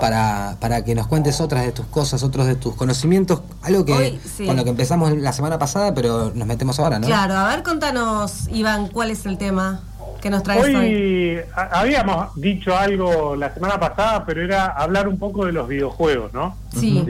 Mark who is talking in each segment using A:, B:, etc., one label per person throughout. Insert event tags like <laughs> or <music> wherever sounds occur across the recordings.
A: para, para que nos cuentes otras de tus cosas, otros de tus conocimientos, algo que con lo que empezamos la semana pasada, pero nos metemos ahora, ¿no?
B: Claro, a ver, contanos, Iván, ¿cuál es el tema que nos traes
C: hoy?
B: Hoy
C: habíamos dicho algo la semana pasada, pero era hablar un poco de los videojuegos, ¿no?
B: Sí.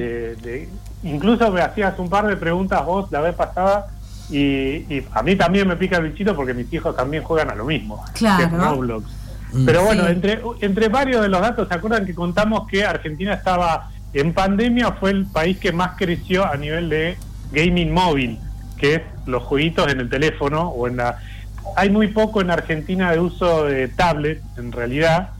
C: incluso me hacías un par de preguntas vos la vez pasada y, a mí también me pica el bichito porque mis hijos también juegan a lo mismo,
B: claro.
C: que es Roblox. Mm. Pero bueno, entre, entre varios de los datos, ¿se acuerdan que contamos que Argentina estaba en pandemia? Fue el país que más creció a nivel de gaming móvil, que es los jueguitos en el teléfono o en la... Hay muy poco en Argentina de uso de tablet, en realidad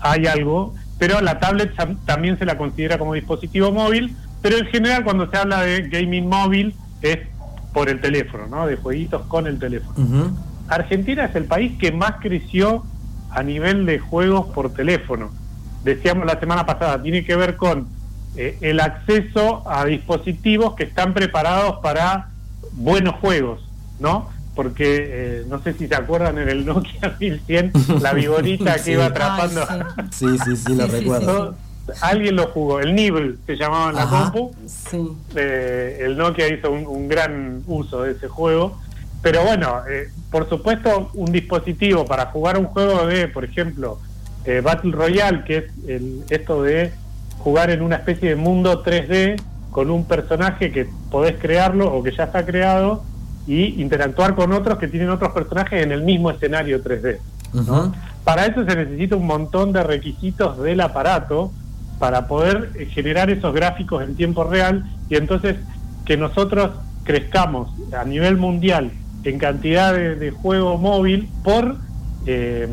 C: hay algo, pero la tablet también se la considera como dispositivo móvil, pero en general cuando se habla de gaming móvil es por el teléfono, ¿no? De jueguitos con el teléfono. Argentina es el país que más creció a nivel de juegos por teléfono. Decíamos la semana pasada, tiene que ver con eh, el acceso a dispositivos que están preparados para buenos juegos, ¿no? Porque eh, no sé si se acuerdan en el Nokia <laughs> 1100, la vigorita que iba atrapando. <laughs>
A: sí. sí, sí, lo recuerdo.
C: Alguien lo jugó, el Nibble se llamaba en la compu.
B: Sí.
C: Eh, el Nokia hizo un, gran uso de ese juego. Pero bueno, eh, por supuesto, un dispositivo para jugar un juego de, por ejemplo, eh, Battle Royale, que es el, esto de jugar en una especie de mundo 3D con un personaje que podés crearlo o que ya está creado y interactuar con otros que tienen otros personajes en el mismo escenario 3D. Para eso se necesita un montón de requisitos del aparato para poder eh, generar esos gráficos en tiempo real y entonces que nosotros crezcamos a nivel mundial en cantidad de, juego móvil por eh,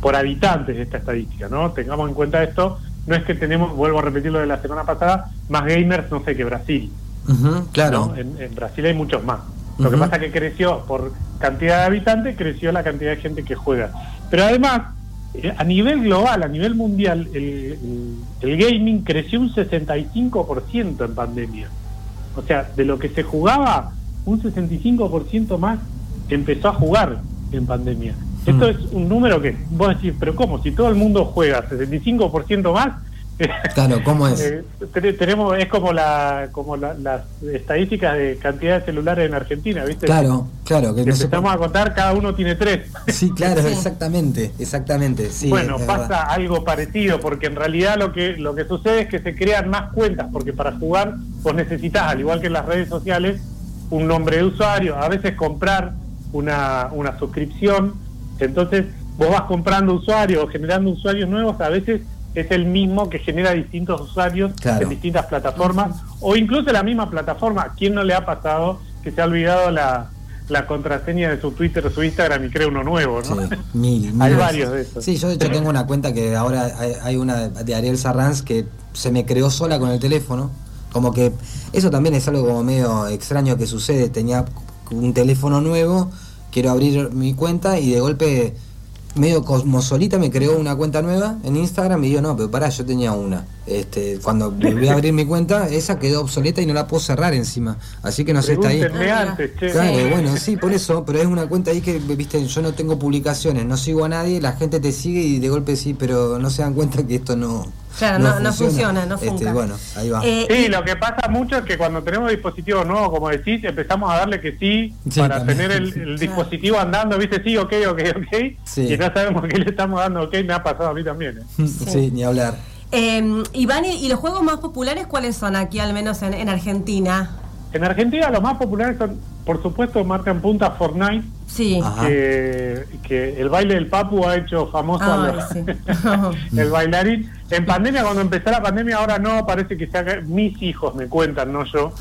C: por habitantes de esta estadística, ¿no? Tengamos en cuenta esto, no es que tenemos, vuelvo a repetir lo de la semana pasada, más gamers, no sé, que Brasil.
A: claro.
C: En, Brasil hay muchos más. Lo que pasa es que creció por cantidad de habitantes, creció la cantidad de gente que juega. Pero además, eh, a nivel global, a nivel mundial, el, gaming creció un 65% en pandemia. O sea, de lo que se jugaba, un 65% más empezó a jugar en pandemia. Esto mm. es un número que vos decís, pero ¿cómo? Si todo el mundo juega 65% más, <laughs>
A: Claro, ¿cómo es? Eh,
C: tenemos, es como la como las estadísticas de cantidad de celulares en Argentina, ¿viste?
A: Claro, claro.
C: Que, empezamos a contar, cada uno tiene tres.
A: Sí, claro, <laughs> exactamente, exactamente. Sí,
C: bueno, pasa algo parecido, porque en realidad lo que, lo que sucede es que se crean más cuentas, porque para jugar vos necesitas, al igual que en las redes sociales, un nombre de usuario, a veces comprar una, una suscripción, entonces vos vas comprando usuarios o generando usuarios nuevos, a veces es el mismo que genera distintos usuarios en distintas plataformas o incluso la misma plataforma. ¿Quién no le ha pasado que se ha olvidado la, contraseña de su Twitter o su Instagram y crea uno nuevo, ¿no? hay varios de esos.
A: Sí, yo de hecho tengo una cuenta que ahora hay, una de Ariel Sarranz que se me creó sola con el teléfono. Como que eso también es algo como medio extraño que sucede. Tenía un teléfono nuevo, quiero abrir mi cuenta y de golpe medio cosmosolita me creó una cuenta nueva en Instagram y yo no, pero pará, yo tenía una. Este, cuando volví a abrir mi cuenta, esa quedó obsoleta y no la puedo cerrar encima. Así que no sé, está ahí. claro, bueno, sí, por eso, pero es una cuenta ahí que, viste, yo no tengo publicaciones, no sigo a nadie, la gente te sigue y de golpe sí, pero no se dan cuenta que esto no.
B: Claro, no, funciona, no este, funciona.
A: bueno, ahí va.
C: Eh, sí, lo que pasa mucho es que cuando tenemos dispositivos nuevos, como decís, empezamos a darle que sí, para tener el, dispositivo andando, viste, sí, ok, ok, ok, y no sabemos qué le estamos dando ok, me ha pasado a mí también.
A: ¿eh? Sí. ni hablar.
B: Eh, Iván, ¿y los juegos más populares cuáles son aquí, al menos en, Argentina?
C: En Argentina los más populares son, por supuesto, marcan punta Fortnite.
B: Sí.
C: Que, el baile del Papu ha hecho famoso <laughs> el bailarín. En pandemia, cuando empezó la pandemia, ahora no, parece que sea mis hijos me cuentan, no yo,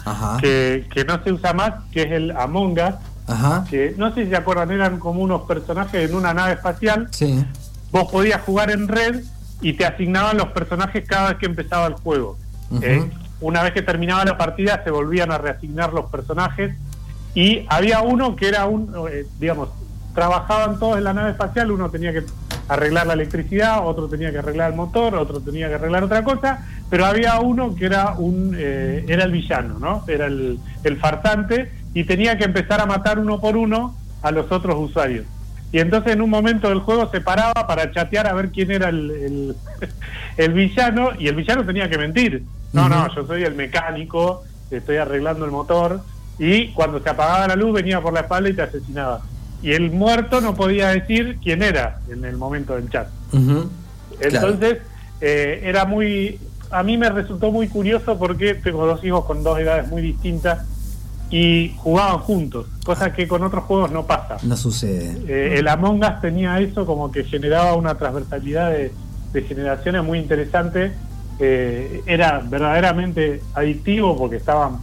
C: que, que no se usa más, que es el Among Us. Ajá. Que no sé si se acuerdan, eran como unos personajes en una nave espacial.
A: Sí.
C: Vos podías jugar en red y te asignaban los personajes cada vez que empezaba el juego. ¿eh? Una vez que terminaba la partida se volvían a reasignar los personajes y había uno que era un, eh, digamos, trabajaban todos en la nave espacial, uno tenía que arreglar la electricidad, otro tenía que arreglar el motor, otro tenía que arreglar otra cosa, pero había uno que era un eh, era el villano, ¿no? Era el, el farsante y tenía que empezar a matar uno por uno a los otros usuarios. Y entonces en un momento del juego se paraba para chatear a ver quién era el, el, <laughs> villano y el villano tenía que mentir. No, no, yo soy el mecánico, estoy arreglando el motor y cuando se apagaba la luz venía por la espalda y te asesinaba. Y el muerto no podía decir quién era en el momento del chat. Entonces eh, era muy... A mí me resultó muy curioso porque tengo dos hijos con dos edades muy distintas y jugaban juntos, cosa que con otros juegos no pasa.
A: No sucede.
C: Eh, el Among Us tenía eso como que generaba una transversalidad de, generaciones muy interesante. Eh, era verdaderamente adictivo porque estaban,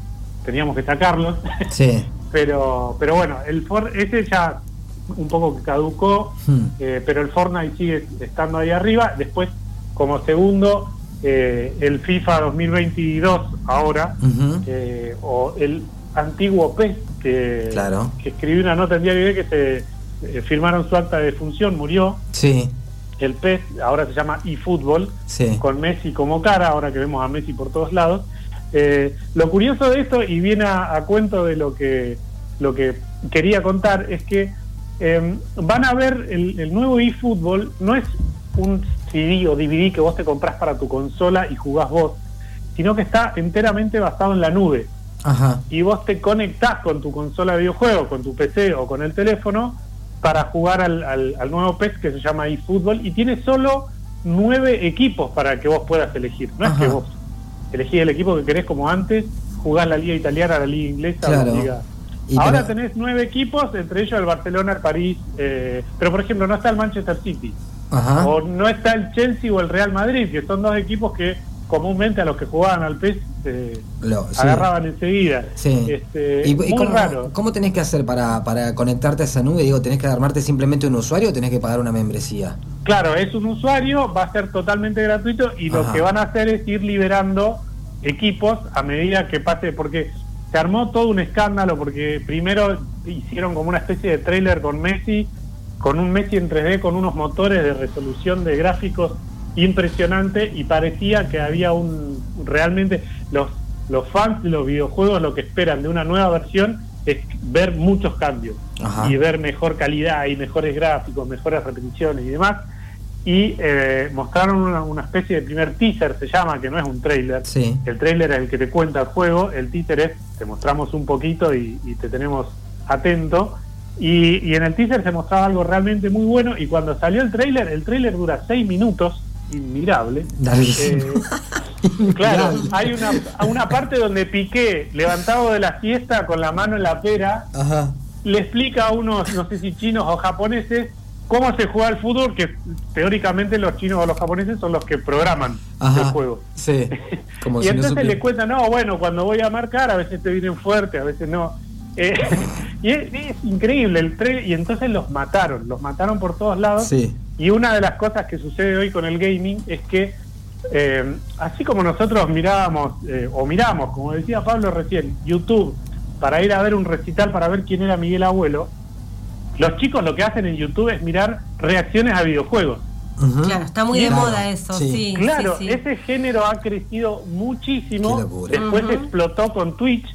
C: teníamos que sacarlos.
A: Sí. <laughs>
C: pero, pero bueno, el For ese ya un poco caducó, hmm. eh, pero el Fortnite sigue estando ahí arriba. Después, como segundo, el FIFA 2022 ahora, o el antiguo PES, que, que escribió una nota en Diario que se eh, firmaron su acta de función, murió.
A: Sí.
C: El PES ahora se llama eFootball, con Messi como cara, ahora que vemos a Messi por todos lados. Eh, lo curioso de esto, y viene a, cuento de lo que, lo que quería contar, es que em, van a ver el, el nuevo eFootball, no es un CD o DVD que vos te compras para tu consola y jugás vos, sino que está enteramente basado en la nube y vos te conectás con tu consola de videojuegos, con tu PC o con el teléfono para jugar al, al, nuevo PES que se llama eFootball y tiene solo nueve equipos para que vos puedas elegir. No es que vos elegís el equipo que querés como antes, jugás la liga italiana, la liga inglesa, la liga... Ahora tenés nueve equipos, entre ellos el Barcelona, el París, eh, pero por ejemplo no está el Manchester City, o no está el Chelsea o el Real Madrid, que son dos equipos que comúnmente a los que jugaban al PES eh, agarraban enseguida. Este,
A: ¿Y, muy cómo, raro. ¿Cómo tenés que hacer para, para conectarte a esa nube? Digo, ¿tenés que armarte simplemente un usuario o tenés que pagar una membresía?
C: Claro, es un usuario, va a ser totalmente gratuito y lo que van a hacer es ir liberando equipos a medida que pase, porque se armó todo un escándalo, porque primero hicieron como una especie de trailer con Messi, con un Messi en 3D, con unos motores de resolución de gráficos impresionante y parecía que había un realmente los los fans de los videojuegos lo que esperan de una nueva versión es ver muchos cambios y ver mejor calidad y mejores gráficos, mejores repeticiones y demás. Y eh, mostraron una, especie de primer teaser, se llama, que no es un trailer. El trailer es el que te cuenta el juego, el teaser es, te mostramos un poquito y, te tenemos atento. Y, y, en el teaser se mostraba algo realmente muy bueno y cuando salió el trailer, el trailer dura seis minutos inmirable. Eh, claro, hay una, una parte donde Piqué, levantado de la siesta con la mano en la pera, le explica a unos, no sé si chinos o japoneses, cómo se juega el fútbol, que teóricamente los chinos o los japoneses son los que programan el juego.
A: Sí. <laughs>
C: y entonces le cuentan, no, bueno, cuando voy a marcar a veces te vienen fuerte, a veces no. Eh, <laughs> y es, increíble el tren, y entonces los mataron, los mataron por todos lados.
A: Sí.
C: Y una de las cosas que sucede hoy con el gaming es que, eh, así como nosotros mirábamos, eh, o miramos, como decía Pablo recién, YouTube, para ir a ver un recital, para ver quién era Miguel Abuelo, los chicos lo que hacen en YouTube es mirar reacciones a videojuegos.
B: Claro, está muy de moda eso, sí.
C: claro, ese género ha crecido muchísimo. Después explotó con Twitch.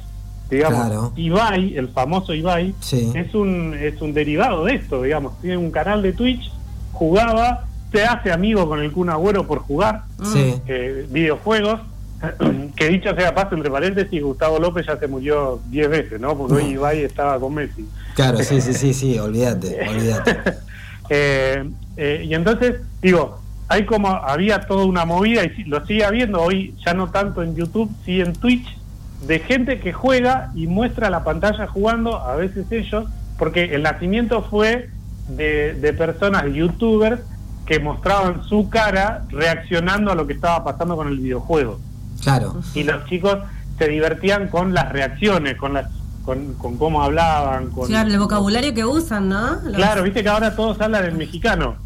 C: Digamos, Ibai, el famoso Ibai, es un es un derivado de esto, digamos. Tiene un canal de Twitch jugaba, se hace amigo con el Kun Agüero por jugar eh, videojuegos. <clears throat> que dicho sea paso, entre paréntesis, Gustavo López ya se murió 10 veces, ¿no? Porque hoy Ibai estaba con Messi.
A: Claro, sí, sí, sí, sí, <laughs> olvídate, olvídate. <laughs>
C: Eh, eh, y entonces, digo, hay como, había toda una movida, y lo sigue habiendo hoy, ya no tanto en YouTube, sí en Twitch, de gente que juega y muestra la pantalla jugando, a veces ellos, porque el nacimiento fue de, personas, youtubers, que mostraban su cara reaccionando a lo que estaba pasando con el videojuego.
A: Claro.
C: Y los chicos se divertían con las reacciones, con las con, cómo hablaban, con
B: claro, el vocabulario que usan, ¿no?
C: Claro, viste que ahora todos hablan en mexicano.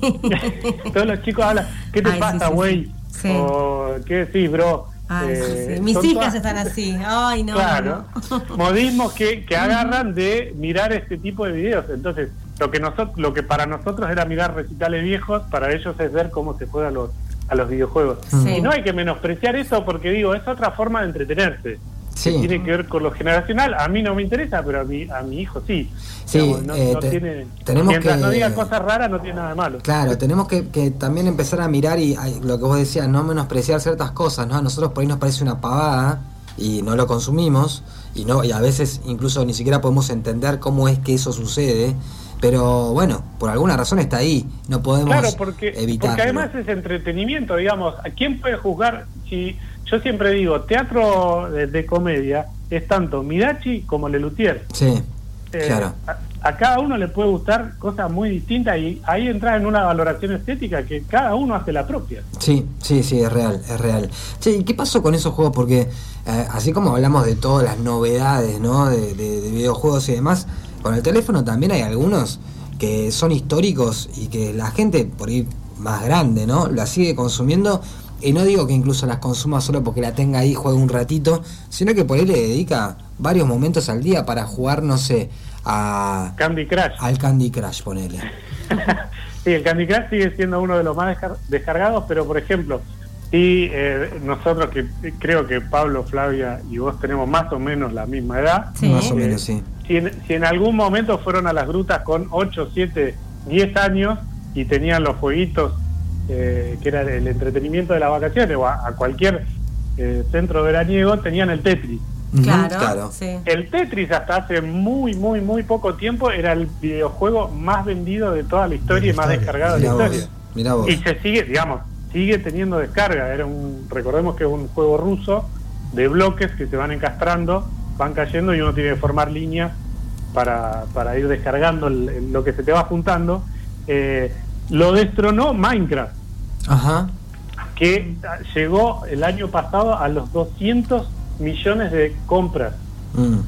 C: <laughs> todos los chicos hablan, ¿qué te pasa, güey? O ¿qué decís, bro?
B: Eh, Mis hijas están así. Ay, no.
C: Claro. <laughs> Modismos que, que agarran de mirar este tipo de videos. Entonces, lo que nosotros lo que para nosotros era mirar recitales viejos para ellos es ver cómo se juega a los a los videojuegos y no hay que menospreciar eso porque digo es otra forma de entretenerse que tiene que ver con lo generacional. A mí no me interesa, pero a mi, a mi hijo sí.
A: Sí, no, eh, tiene, tenemos
C: mientras no diga cosas raras, no tiene nada de malo.
A: Claro, tenemos que, también empezar a mirar y lo que vos decías, no menospreciar ciertas cosas, ¿no? A nosotros por ahí nos parece una pavada y no lo consumimos y no y a veces incluso ni siquiera podemos entender cómo es que eso sucede pero bueno, por alguna razón está ahí, no podemos
C: claro, porque, Porque además es entretenimiento, digamos, ¿a quién puede juzgar si yo siempre digo, teatro de, comedia es tanto Midachi como Lelutier.
A: Sí, eh, claro.
C: A, cada uno le puede gustar cosas muy distintas y ahí entra en una valoración estética que cada uno hace la propia.
A: Sí, sí, sí, es real, es real. Che, ¿y qué pasó con esos juegos? Porque eh, así como hablamos de todas las novedades, ¿no? De, de videojuegos y demás, con el teléfono también hay algunos que son históricos y que la gente por ir más grande, ¿no? La sigue consumiendo y no digo que incluso las consuma solo porque la tenga ahí, juegue un ratito, sino que por ahí le dedica varios momentos al día para jugar, no sé, a...
C: Candy Crush.
A: Al Candy Crush, ponele. <laughs>
C: sí, el Candy Crush sigue siendo uno de los más descargados, pero por ejemplo, y eh, nosotros que creo que Pablo, Flavia y vos tenemos más o menos la misma edad.
A: Más o menos, sí.
C: Si en, si en algún momento fueron a las grutas con 8, 7, 10 años y tenían los jueguitos eh, que era el entretenimiento de las vacaciones, o a, cualquier eh, centro veraniego, tenían el Tetris.
B: Claro,
C: El Tetris hasta hace muy, muy, muy poco tiempo era el videojuego más vendido de toda la historia y más descargado de la historia. Y se sigue, digamos, sigue teniendo descarga. Era un, recordemos que es un juego ruso de bloques que se van encastrando, van cayendo y uno tiene que formar líneas para, para ir descargando lo que se te va juntando. Eh, lo destronó Minecraft.
A: Ajá.
C: Que llegó el año pasado a los 200 millones de compras. Mm.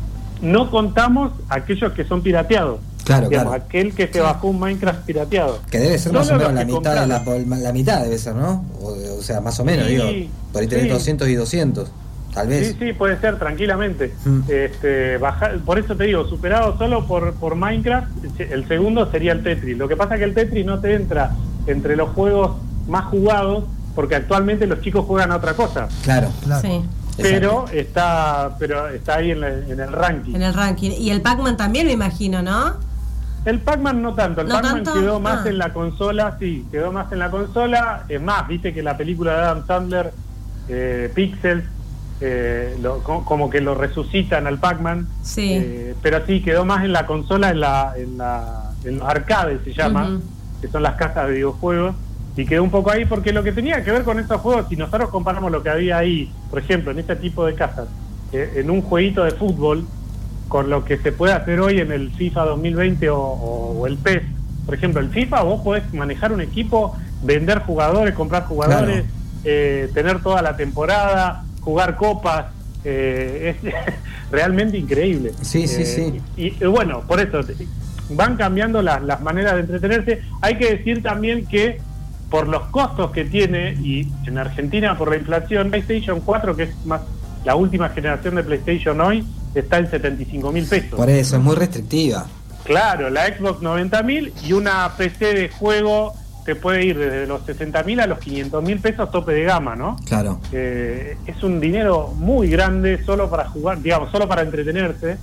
C: No contamos aquellos que son pirateados.
A: Claro, claro.
C: Aquel que se bajó un Minecraft pirateado.
A: Que debe ser más o menos la mitad, la, mitad debe ser, ¿no? O, sea, más o menos, digo. Por ahí tenés 200 y 200. Tal vez.
C: Sí, sí, puede ser, tranquilamente. Mm. Este, por eso te digo, superado solo por, por Minecraft, el segundo sería el Tetris. Lo que pasa es que el Tetris no te entra entre los juegos más jugados, porque actualmente los chicos juegan a otra cosa.
A: Claro, claro.
C: Pero está, pero está ahí en, el ranking.
B: En el ranking. Y el Pac-Man también, me imagino, ¿no?
C: El Pac-Man no tanto, el Pac-Man quedó más ah. en la consola, sí, quedó más en la consola. Es más, viste que la película de Adam Sandler, eh, Pixels, eh, como que lo resucitan al Pac-Man.
B: Sí.
C: Eh, pero sí, quedó más en la consola, en, la, en, la, en los arcades se llama, que son las casas de videojuegos. Y quedó un poco ahí porque lo que tenía que ver con estos juegos, si nosotros comparamos lo que había ahí, por ejemplo, en este tipo de casas, eh, en un jueguito de fútbol, con lo que se puede hacer hoy en el FIFA 2020 o, el PES. Por ejemplo, el FIFA vos podés manejar un equipo, vender jugadores, comprar jugadores, tener toda la temporada, jugar copas, eh, es <laughs> realmente increíble.
A: Sí, sí, sí.
C: Eh, y, bueno, por eso van cambiando las maneras de entretenerse. Hay que decir también que por los costos que tiene, y en Argentina por la inflación, PlayStation 4, que es más la última generación de PlayStation hoy, está en 75 mil pesos.
A: Por eso, es muy restrictiva.
C: Claro, la Xbox 90 mil y una PC de juego te puede ir desde los 60 mil a los 500 mil pesos tope de gama, ¿no?
A: Claro.
C: Eh, es un dinero muy grande solo para jugar, digamos, solo para entretenerse.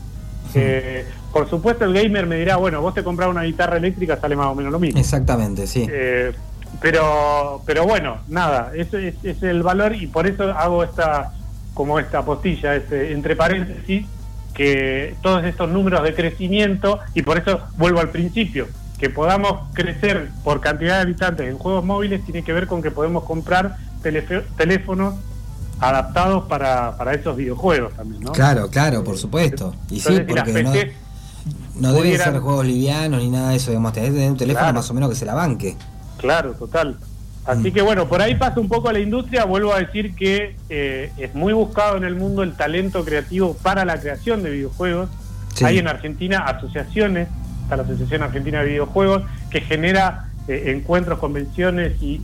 C: Eh, por supuesto el gamer me dirá, bueno, vos te compras una guitarra eléctrica, sale más o menos lo mismo.
A: Exactamente, sí.
C: Eh, pero, pero bueno, nada, ese es, el valor y por eso hago esta, como esta postilla, este, entre paréntesis, que todos estos números de crecimiento, y por eso vuelvo al principio, que podamos crecer por cantidad de habitantes en juegos móviles tiene que ver con que podemos comprar teléfonos adaptados para, para esos videojuegos también, ¿no?
A: Claro, claro, por supuesto. Y sí, porque no, no deben ser juegos livianos ni nada de eso, digamos, tenés que tener un teléfono más o menos que se la banque.
C: Claro, total. Así mm. que bueno, por ahí pasa un poco la industria, vuelvo a decir que eh, es muy buscado en el mundo el talento creativo para la creación de videojuegos. Hay en Argentina asociaciones la Asociación Argentina de Videojuegos, que genera eh, encuentros, convenciones y,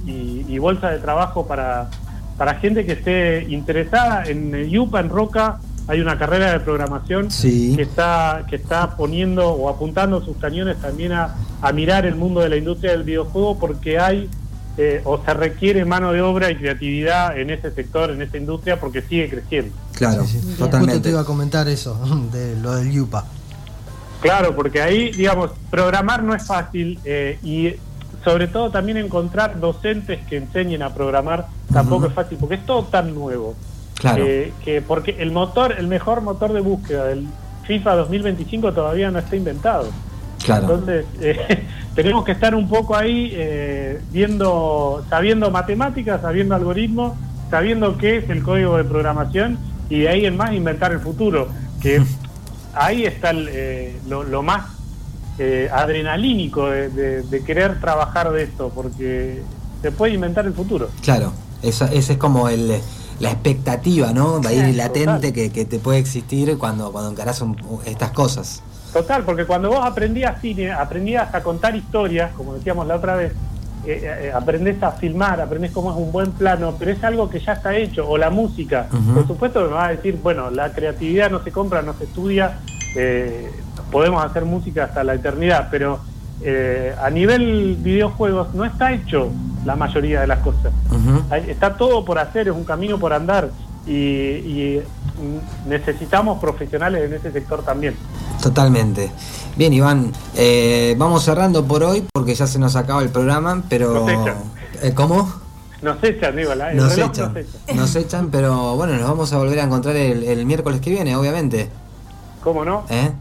C: y, bolsas de trabajo para, para gente que esté interesada. En Yupa, en Roca, hay una carrera de programación que está que está poniendo o apuntando sus cañones también a, mirar el mundo de la industria del videojuego porque hay eh, o se requiere mano de obra y creatividad en ese sector, en esa industria, porque sigue creciendo.
A: Claro,
D: totalmente. Justo te iba a comentar eso, <laughs> de lo del Yupa.
C: Claro, porque ahí, digamos, programar no es fácil eh, y sobre todo también encontrar docentes que enseñen a programar tampoco es fácil, porque es todo tan nuevo.
A: Claro.
C: Eh, que porque el motor, el mejor motor de búsqueda del FIFA 2025 todavía no está inventado.
A: Claro.
C: Entonces, eh, <laughs> tenemos que estar un poco ahí viendo, sabiendo matemáticas, sabiendo algoritmos, sabiendo qué es el código de programación y de ahí en más inventar el futuro, que ahí está lo, más eh, adrenalínico de, querer trabajar de esto, porque se puede inventar el futuro.
A: Claro, esa, ese es como el, la expectativa, ¿no? Va a ir latente que, te puede existir cuando, cuando encarás estas cosas.
C: Total, porque cuando vos aprendías cine, aprendías a contar historias, como decíamos la otra vez, eh, eh, aprendés a filmar, aprendés cómo es un buen plano, pero es algo que ya está hecho, o la música. Por supuesto me vas a decir, bueno, la creatividad no se compra, no se estudia, eh, podemos hacer música hasta la eternidad, pero eh, a nivel videojuegos no está hecho la mayoría de las cosas. Está todo por hacer, es un camino por andar y, necesitamos profesionales en ese sector también.
A: Totalmente. Bien, Iván, eh, vamos cerrando por hoy porque ya se nos acaba el programa, pero...
C: Eh,
A: ¿Cómo?
C: Nos echan, digo,
A: nos, echan, nos, echan. pero bueno, nos vamos a volver a encontrar el miércoles que viene, obviamente.
C: ¿Cómo no?
A: ¿Eh?